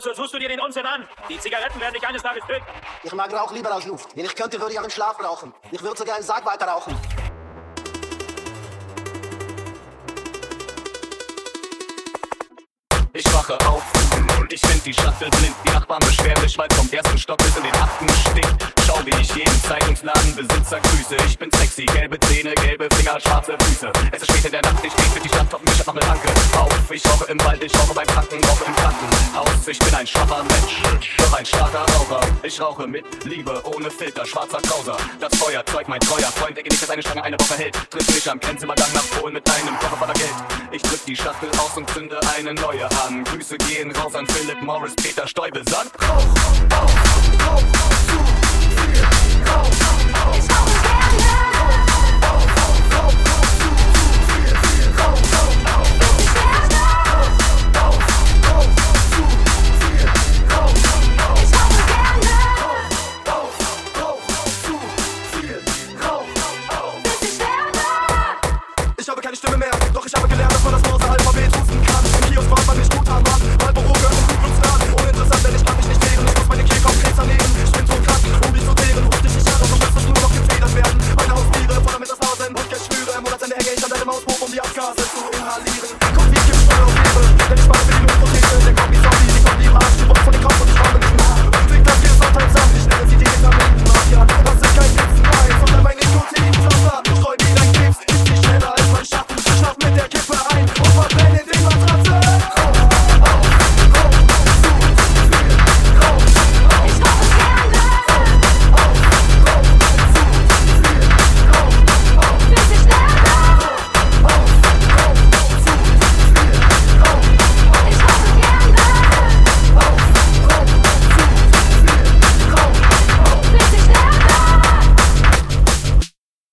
Wozu tust du dir den Unsinn an? Die Zigaretten werden dich eines Tages töten. Ich mag Rauch lieber als Luft. Wenn ich könnte, würde ich auch im Schlaf rauchen. Ich würde sogar im Sarg weiter rauchen. Ich wache auf und ich find die will blind. Die Nachbarn beschweren sich, weil vom ersten Stock bis in den achten stinkt. Schau, wie ich jeden Zeitungsladenbesitzer grüße. Ich bin sexy, gelbe Zähne, gelbe Finger, schwarze Füße. Es ist spät in der Nacht, ich steh für die Stadt auf mich, hab noch ne Tanke. Auf, ich rauche im Wald, ich rauche beim Kranken, rauche im Krankenhaus. Ich bin ein schwacher Mensch, doch ein starker Raucher. Ich rauche mit Liebe, ohne Filter, schwarzer Krauser. Das Feuerzeug, mein treuer Freund, denke nicht, dass eine Stange eine Woche hält. Triff mich am Grenzimmergang nach Polen mit einem Koffer die Schachtel aus und zünde eine neue an. Grüße gehen raus an Philipp Morris, Peter Steubesand. Rauch, Rauch, Rauch. Rauch,